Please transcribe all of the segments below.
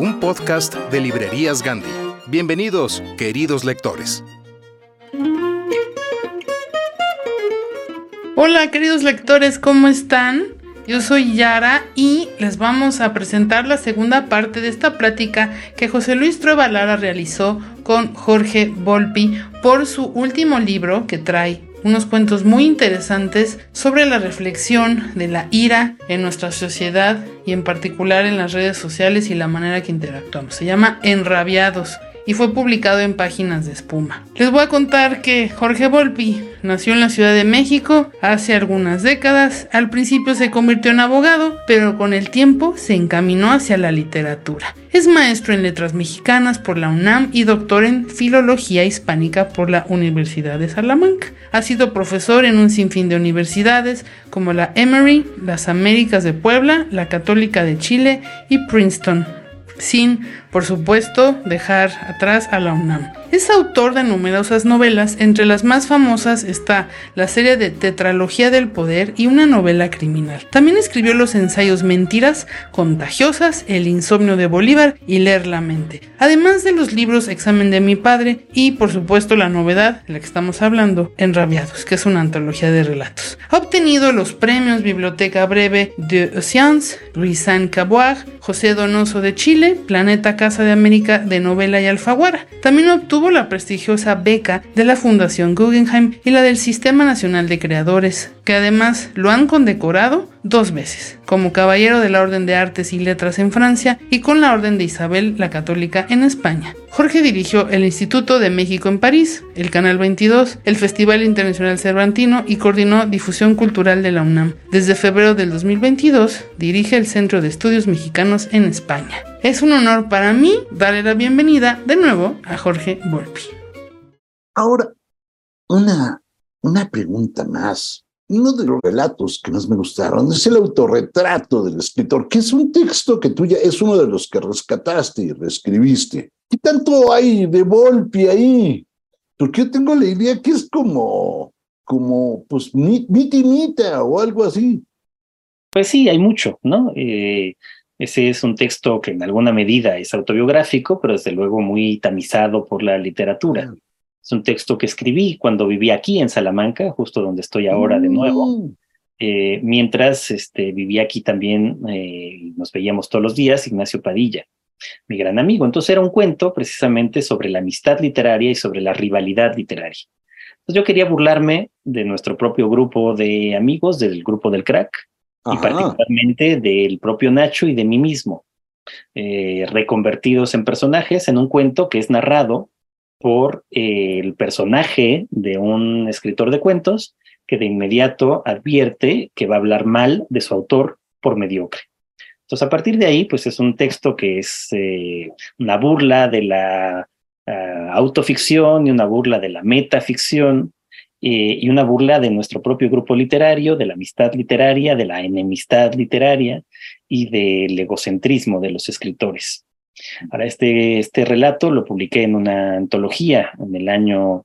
un podcast de Librerías Gandhi. Bienvenidos, queridos lectores. Hola queridos lectores, ¿cómo están? Yo soy Yara y les vamos a presentar la segunda parte de esta plática que José Luis Trueba Lara realizó con Jorge Volpi por su último libro que trae unos cuentos muy interesantes sobre la reflexión de la ira en nuestra sociedad y en particular en las redes sociales y la manera que interactuamos. Se llama Enrabiados y fue publicado en Páginas de Espuma. Les voy a contar que Jorge Volpi nació en la Ciudad de México hace algunas décadas. Al principio se convirtió en abogado, pero con el tiempo se encaminó hacia la literatura. Es maestro en letras mexicanas por la UNAM y doctor en filología hispánica por la Universidad de Salamanca. Ha sido profesor en un sinfín de universidades como la Emory, las Américas de Puebla, la Católica de Chile y Princeton, sin, por supuesto, dejar atrás a la UNAM. Es autor de numerosas novelas, entre las más famosas está la serie de Tetralogía del Poder y una novela criminal. También escribió los ensayos Mentiras contagiosas, El insomnio de Bolívar y Leer la mente, además de los libros Examen de mi padre y, por supuesto, la novedad la que estamos hablando, Enrabiados, que es una antología de relatos. Ha obtenido los premios Biblioteca Breve de Science, Louis Caboag, José Donoso de Chile, Planeta Casa de América de Novela y Alfaguara. También obtuvo la prestigiosa beca de la Fundación Guggenheim y la del Sistema Nacional de Creadores, además lo han condecorado dos veces, como Caballero de la Orden de Artes y Letras en Francia y con la Orden de Isabel la Católica en España. Jorge dirigió el Instituto de México en París, el Canal 22, el Festival Internacional Cervantino y coordinó difusión cultural de la UNAM. Desde febrero del 2022 dirige el Centro de Estudios Mexicanos en España. Es un honor para mí darle la bienvenida de nuevo a Jorge Volpi. Ahora, una, una pregunta más. Uno de los relatos que más me gustaron es el autorretrato del escritor, que es un texto que tú ya es uno de los que rescataste y reescribiste. ¿Qué tanto hay de Volpi ahí? Porque yo tengo la idea que es como, como, pues, mitimita o algo así. Pues sí, hay mucho, ¿no? Eh, ese es un texto que en alguna medida es autobiográfico, pero desde luego muy tamizado por la literatura. Es un texto que escribí cuando viví aquí en Salamanca, justo donde estoy ahora de nuevo. Eh, mientras este, vivía aquí también, eh, nos veíamos todos los días, Ignacio Padilla, mi gran amigo. Entonces era un cuento precisamente sobre la amistad literaria y sobre la rivalidad literaria. Entonces yo quería burlarme de nuestro propio grupo de amigos, del grupo del crack, y particularmente del propio Nacho y de mí mismo, eh, reconvertidos en personajes en un cuento que es narrado por eh, el personaje de un escritor de cuentos que de inmediato advierte que va a hablar mal de su autor por mediocre. Entonces, a partir de ahí, pues es un texto que es eh, una burla de la ah, autoficción y una burla de la metaficción eh, y una burla de nuestro propio grupo literario, de la amistad literaria, de la enemistad literaria y del egocentrismo de los escritores. Ahora, este, este relato lo publiqué en una antología en el año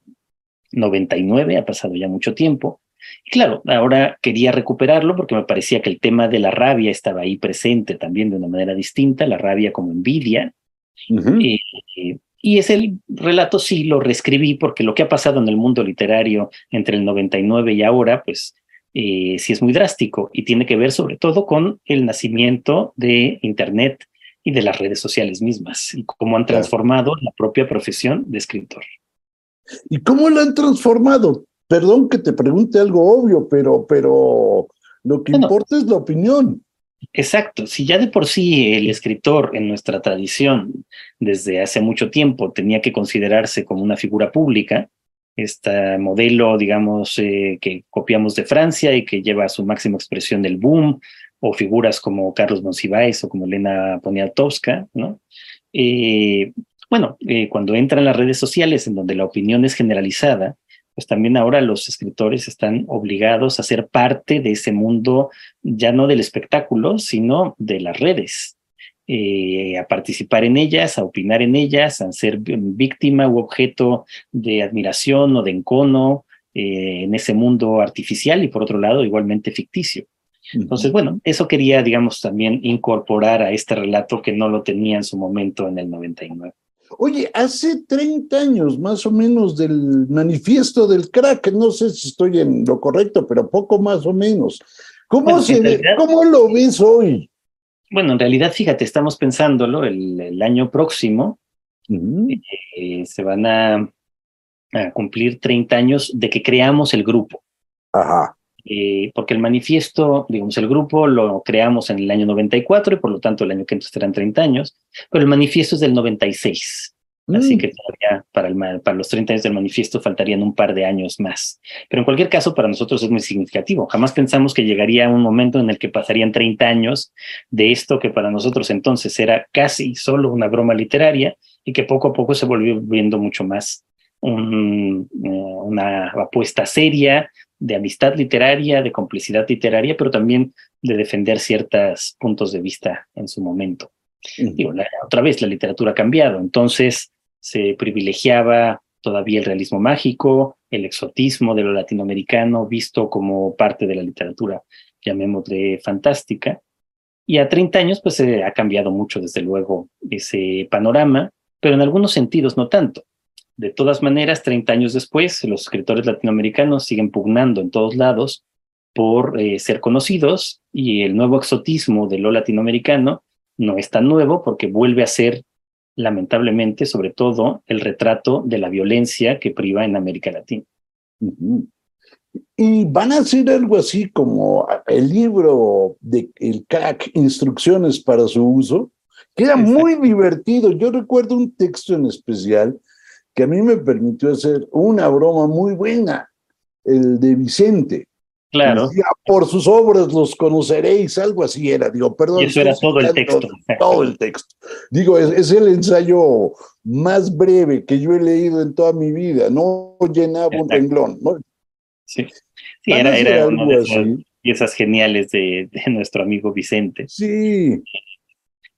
99, ha pasado ya mucho tiempo. Y claro, ahora quería recuperarlo porque me parecía que el tema de la rabia estaba ahí presente también de una manera distinta, la rabia como envidia. y, y ese relato sí lo reescribí porque lo que ha pasado en el mundo literario entre el 99 y ahora, pues eh, sí es muy drástico y tiene que ver sobre todo con el nacimiento de Internet y de las redes sociales mismas y cómo han transformado la propia profesión de escritor. ¿Y cómo la han transformado? Perdón que te pregunte algo obvio, pero, pero lo que importa es la opinión. Exacto, si ya de por sí el escritor en nuestra tradición desde hace mucho tiempo tenía que considerarse como una figura pública, este modelo, digamos, eh, que copiamos de Francia y que lleva a su máxima expresión del boom, o figuras como Carlos Monsiváis o como Elena Poniatowska, ¿no? Eh, bueno, eh, cuando entran las redes sociales en donde la opinión es generalizada, pues también ahora los escritores están obligados a ser parte de ese mundo, ya no del espectáculo, sino de las redes, eh, a participar en ellas, a opinar en ellas, a ser víctima u objeto de admiración o de encono en ese mundo artificial y por otro lado igualmente ficticio. Entonces, bueno, eso quería, digamos, también incorporar a este relato que no lo tenía en su momento en el 99. Oye, hace 30 años más o menos del manifiesto del crack, no sé si estoy en lo correcto, pero poco más o menos. ¿Cómo, se, ¿cómo lo ves hoy? Bueno, en realidad, fíjate, estamos pensándolo, el, año próximo eh, se van a, a, cumplir 30 años de que creamos el grupo. Ajá. Eh, porque el manifiesto, digamos, el grupo lo creamos en el año 94 y por lo tanto el año que entonces serán 30 años, pero el manifiesto es del 96. Así mm. que todavía para, el, para los 30 años del manifiesto faltarían un par de años más. Pero en cualquier caso, para nosotros es muy significativo. Jamás pensamos que llegaría un momento en el que pasarían 30 años de esto que para nosotros entonces era casi solo una broma literaria y que poco a poco se volvió viendo mucho más un, eh, una apuesta seria, de amistad literaria, de complicidad literaria, pero también de defender ciertos puntos de vista en su momento. otra vez, la literatura ha cambiado, entonces se privilegiaba todavía el realismo mágico, el exotismo de lo latinoamericano, visto como parte de la literatura, llamémosle fantástica. Y a 30 años, pues se ha cambiado mucho, desde luego, ese panorama, pero en algunos sentidos no tanto. De todas maneras, 30 años después, los escritores latinoamericanos siguen pugnando en todos lados por eh, ser conocidos y el nuevo exotismo de lo latinoamericano no es tan nuevo porque vuelve a ser, lamentablemente, sobre todo, el retrato de la violencia que priva en América Latina. Y van a hacer algo así como el libro de El CAC, Instrucciones para su uso, que era muy divertido. Yo recuerdo un texto en especial que a mí me permitió hacer una broma muy buena, el de Vicente. Claro. por sus obras los conoceréis, algo así era. Digo, perdón. Y eso era todo el texto. Todo el texto. Digo, es, el ensayo más breve que yo he leído en toda mi vida. No llenaba un renglón. ¿no? Sí, sí era, era una de esas piezas geniales de, de, nuestro amigo Vicente. Sí.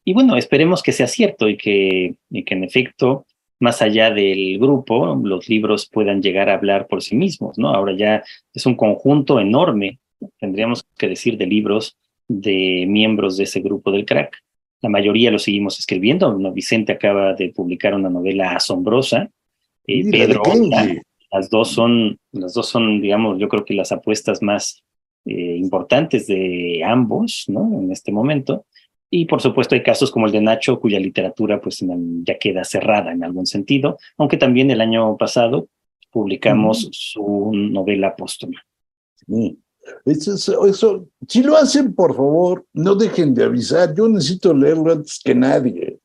Y bueno, esperemos que sea cierto y que, y que en efecto más allá del grupo, los libros puedan llegar a hablar por sí mismos, ¿no? Ahora ya es un conjunto enorme, tendríamos que decir, de libros de miembros de ese grupo del crack. La mayoría lo seguimos escribiendo. ¿no? Vicente acaba de publicar una novela asombrosa. Eh, Pedro, las dos son, las dos son, digamos, yo creo que las apuestas más eh, importantes de ambos, ¿no? En este momento. Y por supuesto hay casos como el de Nacho, cuya literatura pues ya queda cerrada en algún sentido, aunque también el año pasado publicamos su novela póstuma. Sí. Eso, eso, si lo hacen, por favor, no dejen de avisar. Yo necesito leerlo antes que nadie.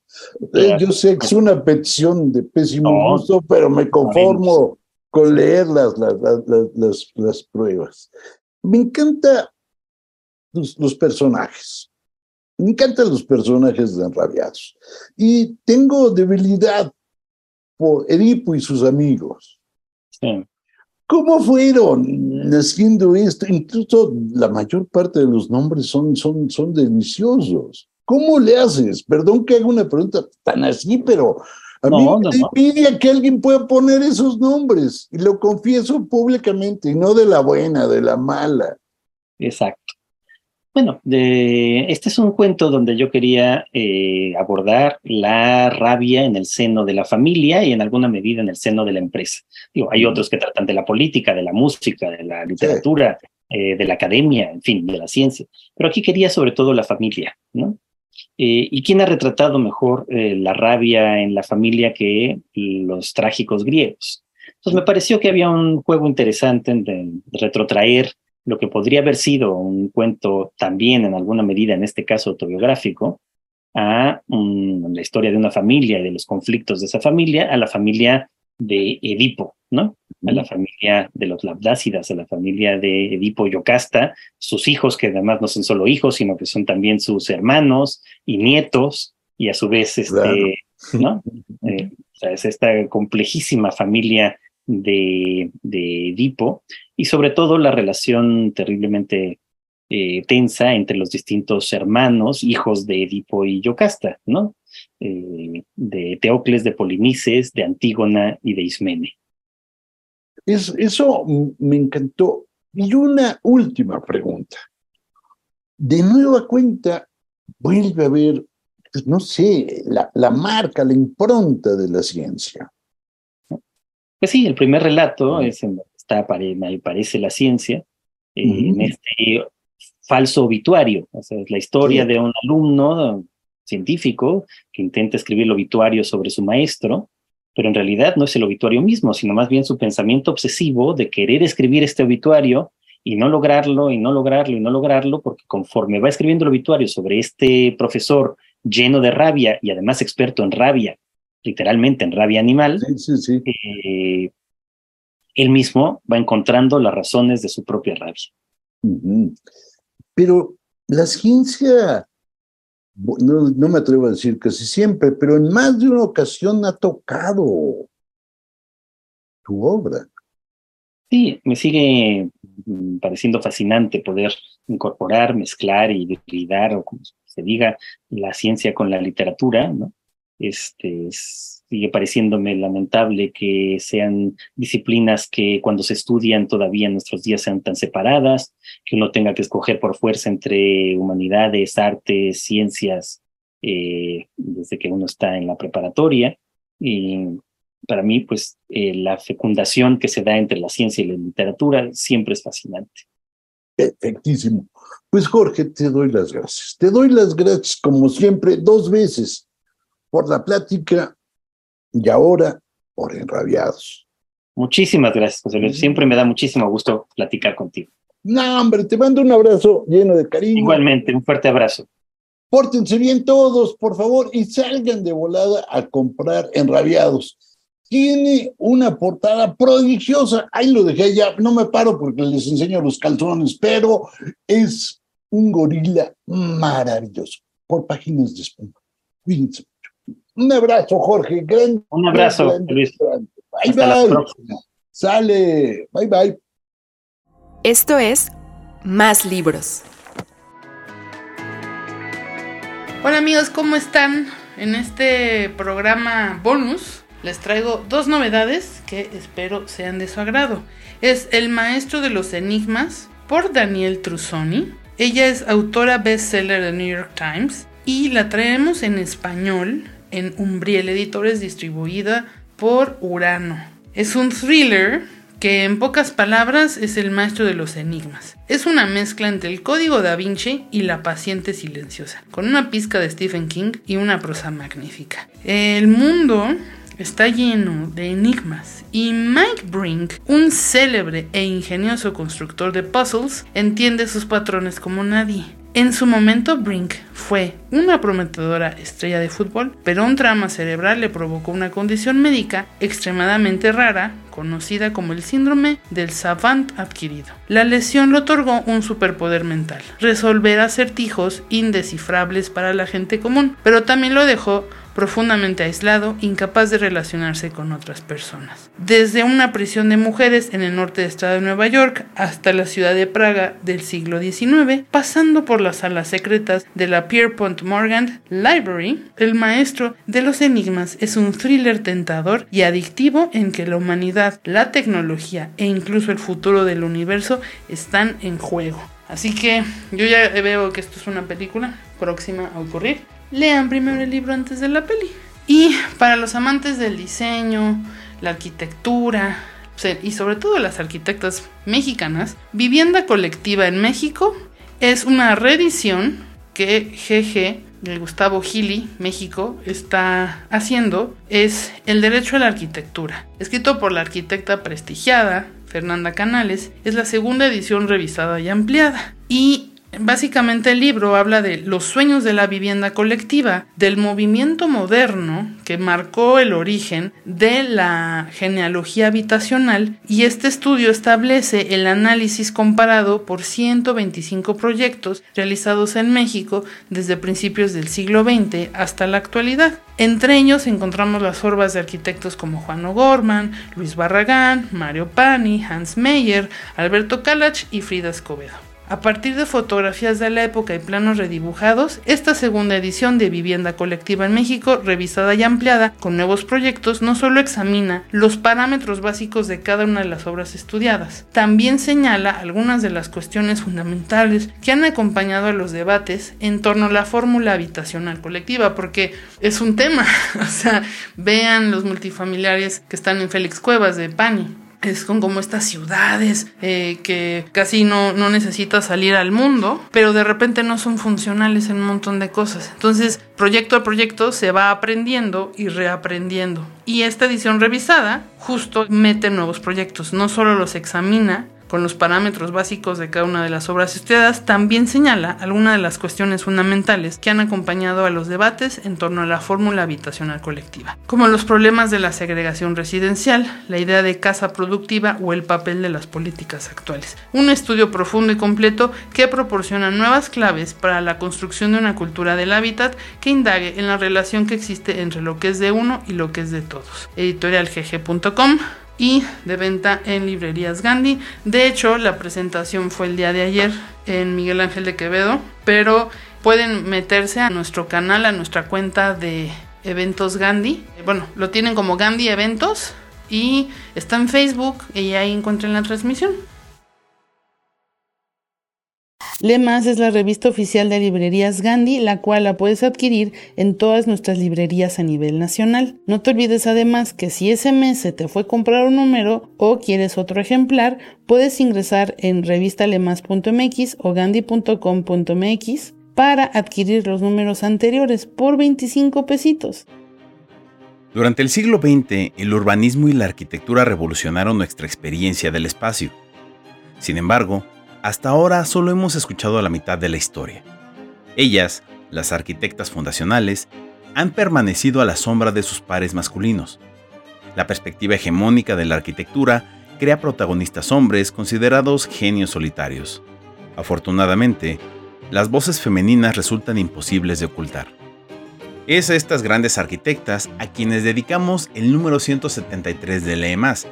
Eh, yo sé que es una petición de pésimo gusto, pero me conformo con leer las, las, las, las, pruebas. Me encanta los personajes. Me encantan los personajes de enrabiados. Y tengo debilidad por Edipo y sus amigos. ¿Cómo fueron naciendo esto? Incluso la mayor parte de los nombres son, son, son deliciosos. ¿Cómo le haces? Perdón que haga una pregunta tan así, pero a mí No, no, me no. que alguien pueda poner esos nombres. Y lo confieso públicamente, y no de la buena, de la mala. Exacto. Bueno, de, este es un cuento donde yo quería eh, abordar la rabia en el seno de la familia y en alguna medida en el seno de la empresa. Digo, hay otros que tratan de la política, de la música, de la literatura, eh, de la academia, en fin, de la ciencia. Pero aquí quería sobre todo la familia, ¿no? Eh, ¿Y quién ha retratado mejor la rabia en la familia que los trágicos griegos? Entonces me pareció que había un juego interesante en de retrotraer lo que podría haber sido un cuento también en alguna medida, en este caso autobiográfico, a mm, la historia de una familia y de los conflictos de esa familia, a la familia de Edipo, ¿no? A la familia de los Labdácidas, a la familia de Edipo Yocasta, sus hijos, que además no son solo hijos, sino que son también sus hermanos y nietos, y a su vez, este, Claro. ¿no? Eh, o sea, es esta complejísima familia de, Edipo, y sobre todo la relación terriblemente eh, tensa entre los distintos hermanos, hijos de Edipo y Yocasta, ¿no? Eh, de Teocles, de Polinices, de Antígona y de Ismene. Es- eso me encantó. Y una última pregunta. De nueva cuenta, vuelve a ver, pues, no sé, la, la marca, la impronta de la ciencia. Pues sí, el primer relato es en donde está, apare- me parece, la ciencia, eh, en este falso obituario. O sea, es la historia Sí. de un alumno científico que intenta escribir el obituario sobre su maestro, pero en realidad no es el obituario mismo, sino más bien su pensamiento obsesivo de querer escribir este obituario y no lograrlo, y no lograrlo, y no lograrlo, porque conforme va escribiendo el obituario sobre este profesor lleno de rabia y además experto en rabia, literalmente en rabia animal, Sí, sí, sí. eh, él mismo va encontrando las razones de su propia rabia. Pero la ciencia, no, no me atrevo a decir casi siempre, pero en más de una ocasión ha tocado tu obra. Sí, me sigue mm, pareciendo fascinante poder incorporar, mezclar y hibridar, o como se diga, la ciencia con la literatura, ¿no? Este, es- sigue pareciéndome lamentable que sean disciplinas que cuando se estudian todavía en nuestros días sean tan separadas, que uno tenga que escoger por fuerza entre humanidades, artes, ciencias, eh, desde que uno está en la preparatoria. Y para mí, pues eh, la fecundación que se da entre la ciencia y la literatura siempre es fascinante. Perfectísimo. Pues Jorge, te doy las gracias. Te doy las gracias, como siempre, dos veces por la plática y ahora por enrabiados. Muchísimas gracias, José Luis. Siempre me da muchísimo gusto platicar contigo. No, hombre, te mando un abrazo lleno de cariño. Igualmente, un fuerte abrazo. Pórtense bien todos, por favor, y salgan de volada a comprar enrabiados. Tiene una portada prodigiosa. Ahí lo dejé ya, no me paro porque les enseño los calzones, pero es un gorila maravilloso por páginas de espuma. Cuídense. Un abrazo, Jorge. Gran, Un abrazo, gran, Luis. gran. Bye, Hasta la bye. próxima. Sale. Bye, bye. Esto es Más Libros. Hola amigos, ¿cómo están? En este programa bonus les traigo dos novedades que espero sean de su agrado. Es El Maestro de los Enigmas por Daniel Trusoni. Ella es autora bestseller de New York Times y la traemos en español en Umbriel Editores distribuida por Urano. Es un thriller que en pocas palabras es el maestro de los enigmas. Es una mezcla entre el código da Vinci y la paciente silenciosa, con una pizca de Stephen King y una prosa magnífica. El mundo está lleno de enigmas y Mike Brink, un célebre e ingenioso constructor de puzzles, entiende sus patrones como nadie. En su momento, Brink fue una prometedora estrella de fútbol, pero un trauma cerebral le provocó una condición médica extremadamente rara, conocida como el síndrome del savant adquirido. La lesión le otorgó un superpoder mental, resolver acertijos indescifrables para la gente común, pero también lo dejó profundamente aislado, incapaz de relacionarse con otras personas. Desde una prisión de mujeres en el norte del estado de Nueva York hasta la ciudad de Praga del siglo XIX, pasando por las salas secretas de la Pierpont Morgan Library, El maestro de los enigmas es un thriller tentador y adictivo en que la humanidad, la tecnología e incluso el futuro del universo están en juego. Así que yo ya veo que esto es una película próxima a ocurrir. Lean primero el libro antes de la peli. Y para los amantes del diseño, la arquitectura y sobre todo las arquitectas mexicanas, Vivienda Colectiva en México es una reedición que GG de Gustavo Gili, México, está haciendo es El Derecho a la Arquitectura, escrito por la arquitecta prestigiada Fernanda Canales, es la segunda edición revisada y ampliada. Y Básicamente el libro habla de los sueños de la vivienda colectiva, del movimiento moderno que marcó el origen de la genealogía habitacional y este estudio establece el análisis comparado por 125 proyectos realizados en México desde principios del siglo XX hasta la actualidad. Entre ellos encontramos las orbas de arquitectos como Juan O'Gorman, Luis Barragán, Mario Pani, Hans Meyer, Alberto Kalach y Frida Escobedo. A partir de fotografías de la época y planos redibujados, esta segunda edición de Vivienda Colectiva en México, revisada y ampliada con nuevos proyectos, no solo examina los parámetros básicos de cada una de las obras estudiadas, también señala algunas de las cuestiones fundamentales que han acompañado a los debates en torno a la fórmula habitacional colectiva, porque es un tema, o sea, vean los multifamiliares que están en Félix Cuevas de Pani, es con como estas ciudades eh, que casi no, no necesitas salir al mundo, pero de repente no son funcionales en un montón de cosas. Entonces, proyecto a proyecto se va aprendiendo y reaprendiendo. Y esta edición revisada justo mete nuevos proyectos, no solo los examina, con los parámetros básicos de cada una de las obras estudiadas, también señala algunas de las cuestiones fundamentales que han acompañado a los debates en torno a la fórmula habitacional colectiva, como los problemas de la segregación residencial, la idea de casa productiva o el papel de las políticas actuales. Un estudio profundo y completo que proporciona nuevas claves para la construcción de una cultura del hábitat que indague en la relación que existe entre lo que es de uno y lo que es de todos. Editorialgg.com y de venta en librerías Gandhi. De hecho, la presentación fue el día de ayer en Miguel Ángel de Quevedo, pero pueden meterse a nuestro canal, a nuestra cuenta de eventos Gandhi. Bueno, lo tienen como Gandhi Eventos y está en Facebook y ahí encuentran la transmisión. Lemas es la revista oficial de librerías Gandhi, la cual la puedes adquirir en todas nuestras librerías a nivel nacional. No te olvides además que si ese mes se te fue comprar un número o quieres otro ejemplar, puedes ingresar en revistalemas.mx o gandhi.com.mx para adquirir los números anteriores por 25 pesitos. Durante el siglo XX, el urbanismo y la arquitectura revolucionaron nuestra experiencia del espacio. Sin embargo, hasta ahora solo hemos escuchado la mitad de la historia. Ellas, las arquitectas fundacionales, han permanecido a la sombra de sus pares masculinos. La perspectiva hegemónica de la arquitectura crea protagonistas hombres considerados genios solitarios. Afortunadamente, las voces femeninas resultan imposibles de ocultar. Es a estas grandes arquitectas a quienes dedicamos el número 173 de Leemas,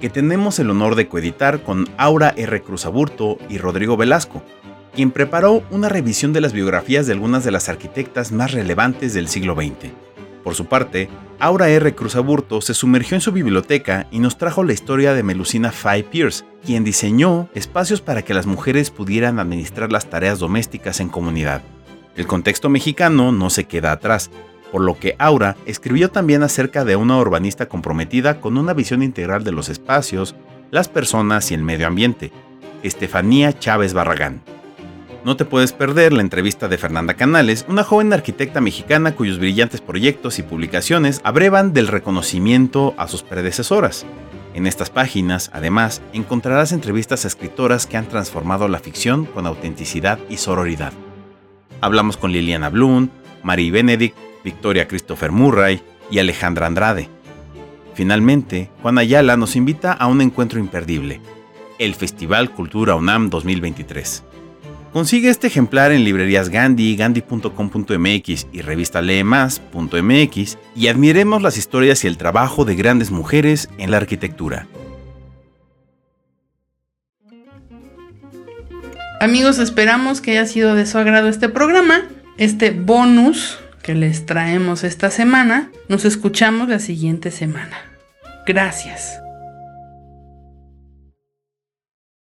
que tenemos el honor de coeditar con Aura R. Cruzaburto y Rodrigo Velasco, quien preparó una revisión de las biografías de algunas de las arquitectas más relevantes del siglo XX. Por su parte, Aura R. Cruzaburto se sumergió en su biblioteca y nos trajo la historia de Melusina Fay Pierce, quien diseñó espacios para que las mujeres pudieran administrar las tareas domésticas en comunidad. El contexto mexicano no se queda atrás, por lo que Aura escribió también acerca de una urbanista comprometida con una visión integral de los espacios, las personas y el medio ambiente, Estefanía Chávez Barragán. No te puedes perder la entrevista de Fernanda Canales, una joven arquitecta mexicana cuyos brillantes proyectos y publicaciones abrevan del reconocimiento a sus predecesoras. En estas páginas, además, encontrarás entrevistas a escritoras que han transformado la ficción con autenticidad y sororidad. Hablamos con Liliana Blum, Marie Benedict, Victoria Christopher Murray y Alejandra Andrade. Finalmente, Juan Ayala nos invita a un encuentro imperdible, el Festival Cultura UNAM 2023. Consigue este ejemplar en librerías Gandhi, gandhi.com.mx y revista leemas.mx y admiremos las historias y el trabajo de grandes mujeres en la arquitectura. Amigos, esperamos que haya sido de su agrado este programa, este bonus que les traemos esta semana. Nos escuchamos la siguiente semana. Gracias.